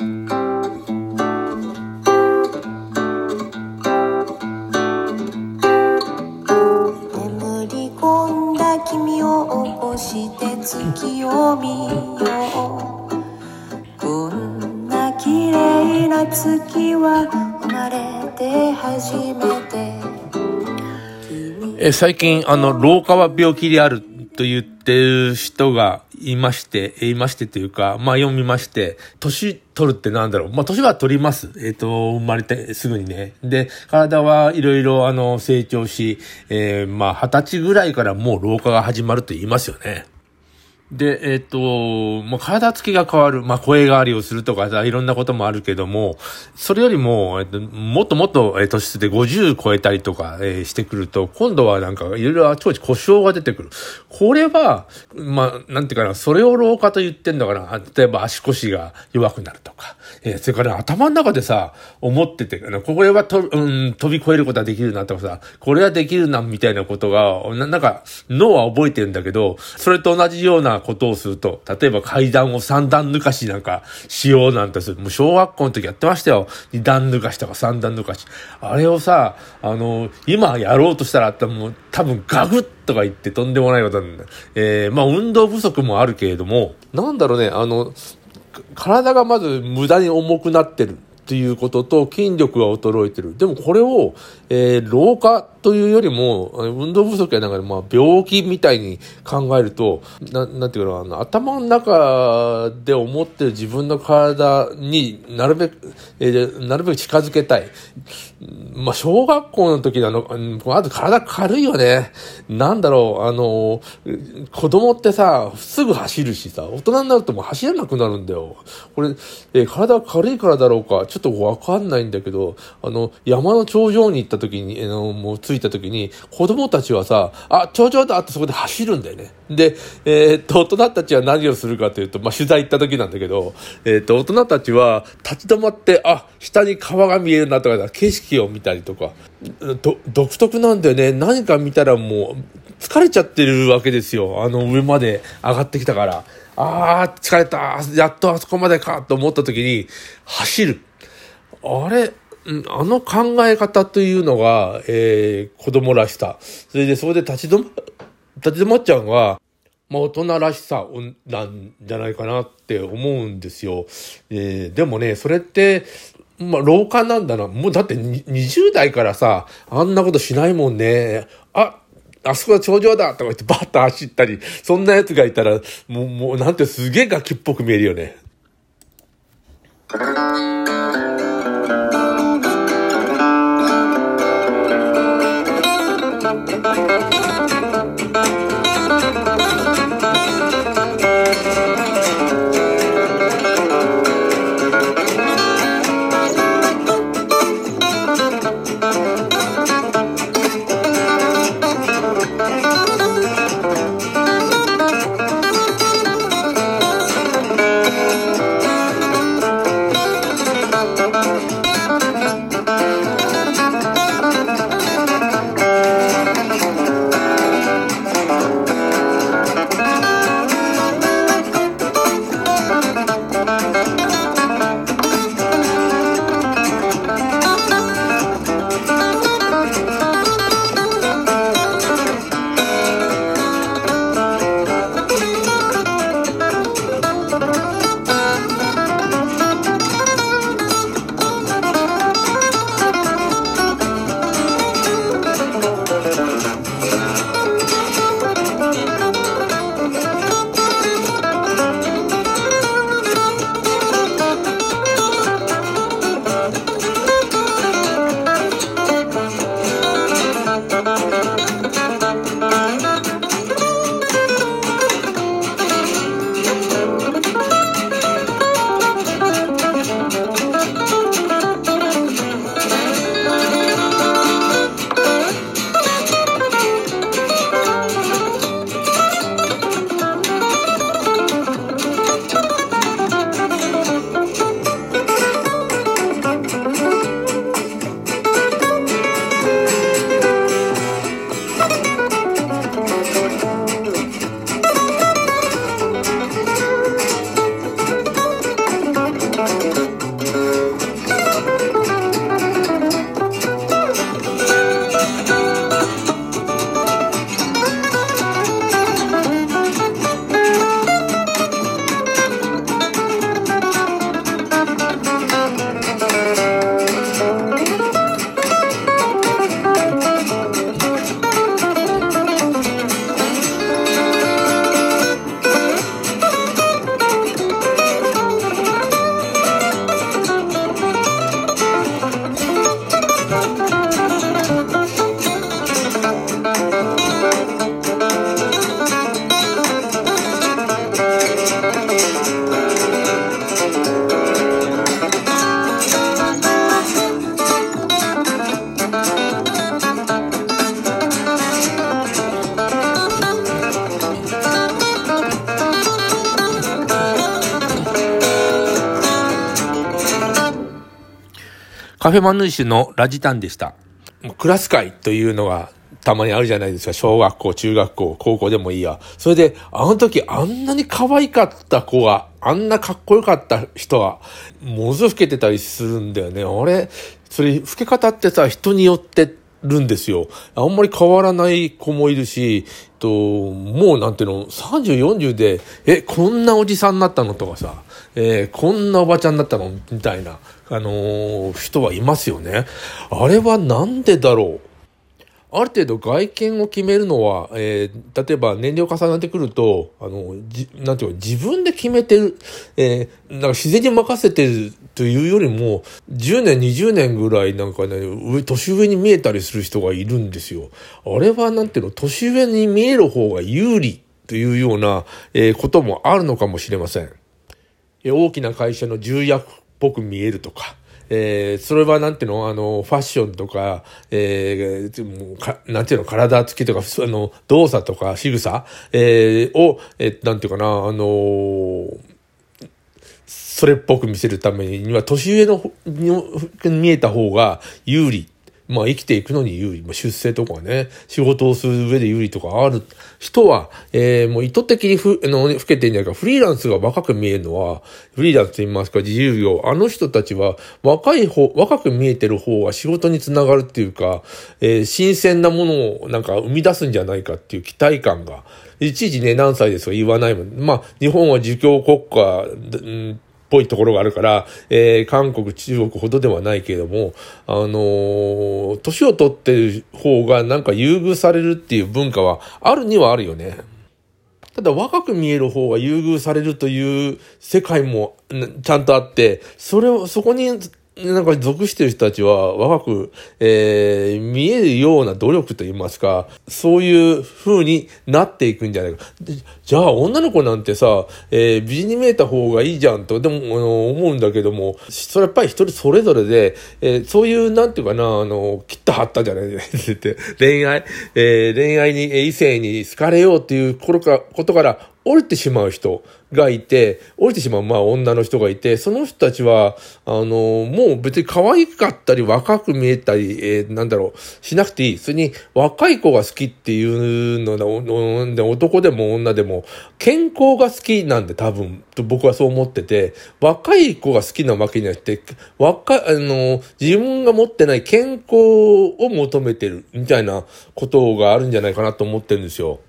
眠り込んだ君を起こして月を見よう。こんな綺麗な月は生まれて初めて。え最近、あの、老化は病気であると言ってる人が言いまして、言いましてというか、まあ読みまして、年取るってなんだろう。まあ年は取ります。えっ、と、生まれてすぐにね。で、体はいろいろあの、成長し、えーまあ二十歳ぐらいからもう老化が始まると言いますよね。で、えっ、と、もう体つきが変わる。まあ、声変わりをするとかさ、いろんなこともあるけども、それよりも、えっ、と、もっともっと、えー、年数で50超えたりとか、えーしてくると、今度はなんか、いろいろあちこち故障が出てくる。これは、まあ、なんていうかな、それを老化と言ってんのかな。例えば足腰が弱くなるとか。えーそれから頭の中でさ、思ってて、これはと、うん、飛び越えることはできるなとかさ、これはできるな、みたいなことが、ななんか、脳は覚えてるんだけど、それと同じようなことをすると、例えば階段を三段抜かしなんかしようなんてする。もう小学校の時やってましたよ。二段抜かしとか三段抜かし。あれをさ、あの、今やろうとしたら、もう多分ガグッとか言ってとんでもないことなんだ。えー、まあ運動不足もあるけれども、なんだろうね、あの、体がまず無駄に重くなってるっていうことと筋力が衰えてる。でもこれを、えー老化というよりも、運動不足やなんかで、まあ病気みたいに考えると、ななんていうかな、あの頭の中で思ってる自分の体になるべく、えーなるべく近づけたい。まあ小学校の時なの、うんあと体軽いよね。なんだろう、あの、子供ってさ、すぐ走るしさ、大人になるともう走らなくなるんだよ。これ、えー体軽いからだろうか、ちょっとわかんないんだけど、あの、山の頂上に行った時に、あの、もう着いた時に、子供たちはさ、あ、頂上だってそこで走るんだよね。で、えーっと、大人たちは何をするかというと、まあ、取材行った時なんだけど、えーっと、大人たちは立ち止まって、あ、下に川が見えるなとか、景色を見たりとか、独特なんだよね。何か見たらもう、疲れちゃってるわけですよ。あの上まで上がってきたから。あー、疲れた。やっとあそこまでかと思った時に、走る。あれ、あの考え方というのが、えー、子供らしさ。それで、それで立ち止ま、立ち止まっちゃうのは、まあ、大人らしさなんじゃないかなって思うんですよ。えーでもね、それって、まあ、老化なんだな。もうだって20代からさ、あんなことしないもんね。あ、あそこは頂上だとか言ってバッと走ったり、そんな奴がいたら、もう、もうなんてすげえガキっぽく見えるよね。カフェマヌーシュのラジタンでした。クラス会というのがたまにあるじゃないですか。小学校、中学校、高校でもいいや。それで、あの時あんなに可愛かった子が、あんなかっこよかった人は、ものすごい老けてたりするんだよね。あれ、それ、老け方ってさ、人によってるんですよ。あんまり変わらない子もいるし、と、もうなんていうの、30、40で、え、こんなおじさんになったのとかさ、えー、こんなおばちゃんになったのみたいな、あのー、人はいますよね。あれはなんでだろう？ある程度外見を決めるのは、えー、例えば年齢を重ねてくると、あの、じ、なんていうか、自分で決めてる、えー、なんか自然に任せてるというよりも、10年、20年ぐらいなんかね、上、年上に見えたりする人がいるんですよ。あれはなんていうの、年上に見える方が有利というような、えー、こともあるのかもしれません。え大きな会社の重役っぽく見えるとか、えー、それはなんていうの？あの、ファッションとか、えー、かなんていうの？体つきとか、あの、動作とか仕草、えー、を、えー、なんていうかな、あのー、それっぽく見せるためには、年上のに見えた方が有利。まあ生きていくのに有利、まあ、出世とかね、仕事をする上で有利とかある。人は、えー、もう意図的にふ、あの、老けてんじゃないか、フリーランスが若く見えるのは、フリーランスと言いますか、自由業、あの人たちは若い方、若く見えてる方が仕事につながるっていうか、えー、新鮮なものをなんか生み出すんじゃないかっていう期待感が、いちいちね、何歳ですか？言わないもん。まあ、日本は儒教国家、うんぽいところがあるから、えー、韓国、中国ほどではないけれども、あのー、年を取ってる方がなんか優遇されるっていう文化はあるにはあるよね。ただ若く見える方が優遇されるという世界もちゃんとあって、それを、そこになんか属してる人たちは若く、えー、見えるような努力といいますか、そういう風になっていくんじゃないか。じゃあ女の子なんてさ、えー、美人に見えた方がいいじゃんと、でも、あの、思うんだけども、それやっぱり一人それぞれで、えー、そういう、なんていうかな、あの、切った張ったじゃないですか。恋愛、えー、恋愛に、異性に好かれようっていうことから降りてしまう人がいて、降りてしまう、まあ女の人がいて、その人たちは、あの、もう別に可愛かったり若く見えたり、えー、なんだろう、しなくていい。それに若い子が好きっていうので、男でも女でも、健康が好きなんで多分、と僕はそう思ってて、若い子が好きなわけじゃなくて、若い、あの、自分が持ってない健康を求めてるみたいなことがあるんじゃないかなと思ってるんですよ。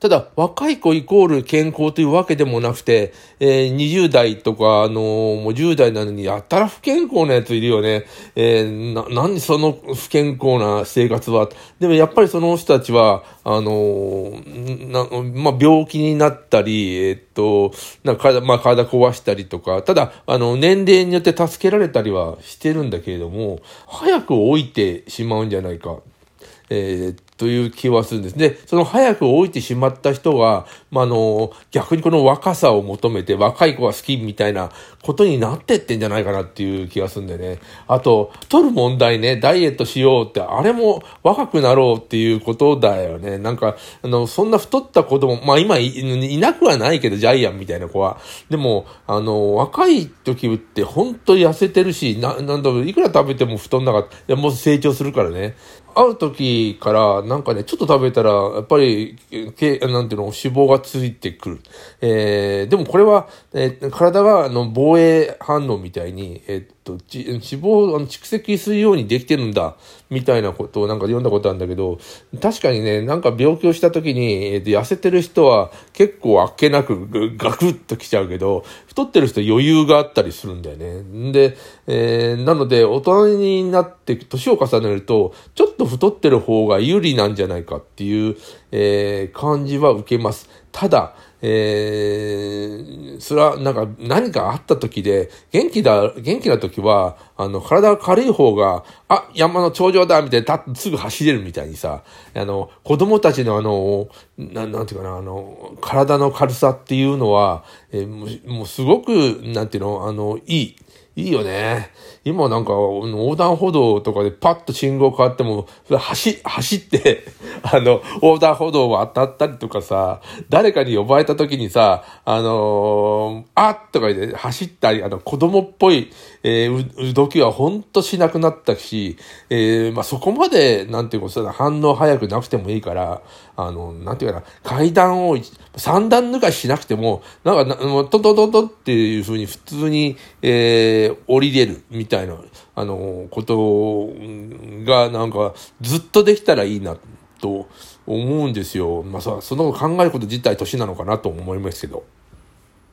ただ、若い子イコール健康というわけでもなくて、えー、20代とか、あのー、もう10代なのに、やったら不健康なやついるよね。えー、な、何その不健康な生活は。でもやっぱりその人たちは、あのー、な、まあ、病気になったり、えー、っと、なんか体、まあ、体壊したりとか、ただ、あの、年齢によって助けられたりはしてるんだけれども、早く老いてしまうんじゃないか。えー、という気はするんです。で、その早く老いてしまった人は、まあ、の、逆にこの若さを求めて若い子が好きみたいなことになってってんじゃないかなっていう気がするんでね。あと、取る問題ね、ダイエットしようって、あれも若くなろうっていうことだよね。なんか、あの、そんな太った子供、まあ今いなくはないけど、ジャイアンみたいな子は。でも、あの、若い時って本当に痩せてるし、な、なんだろう、いくら食べても太んなかった。いや、もう成長するからね。ある時から、なんかね、ちょっと食べたら、やっぱり、けなんていうの、脂肪がついてくる。えー、でもこれは、えー、体が、あの、防衛反応みたいに、えー、と、脂肪を蓄積するようにできてるんだ、みたいなことをなんか読んだことあるんだけど、確かにね、なんか病気をした時に、えー、痩せてる人は結構あっけなくガクッときちゃうけど、太ってる人余裕があったりするんだよね。で、えー、なので、大人になって、年を重ねると、ちょっと太ってる方が有利なんじゃないかっていう、えー、感じは受けます。ただ、えー、それはなんか何かあった時で、元気だ、元気な時は、あの、体が軽い方が、あ、山の頂上だみたいな、すぐ走れるみたいにさ、あの、子供たちのあの、ななんていうかな、あの、体の軽さっていうのは、えー、もうすごく、なんていうの、あの、いい。いいよね。今なんか横断歩道とかでパッと信号変わっても、走、走って、あの、横断歩道を渡ったりとかさ、誰かに呼ばれた時にさ、あのーあっとか言って走ったり、あの、子供っぽい、えー動きはほんとしなくなったし、えーまあ、そこまで、なんていうか、反応早くなくてもいいから、あの、なんていうな、階段を3段抜かしなくても、なんか、トントントントっていうふうに普通に、えー降りれるみたいな、あの、ことが、なんか、ずっとできたらいいな、と思うんですよ。まあ、その考えること自体年なのかなと思いますけど。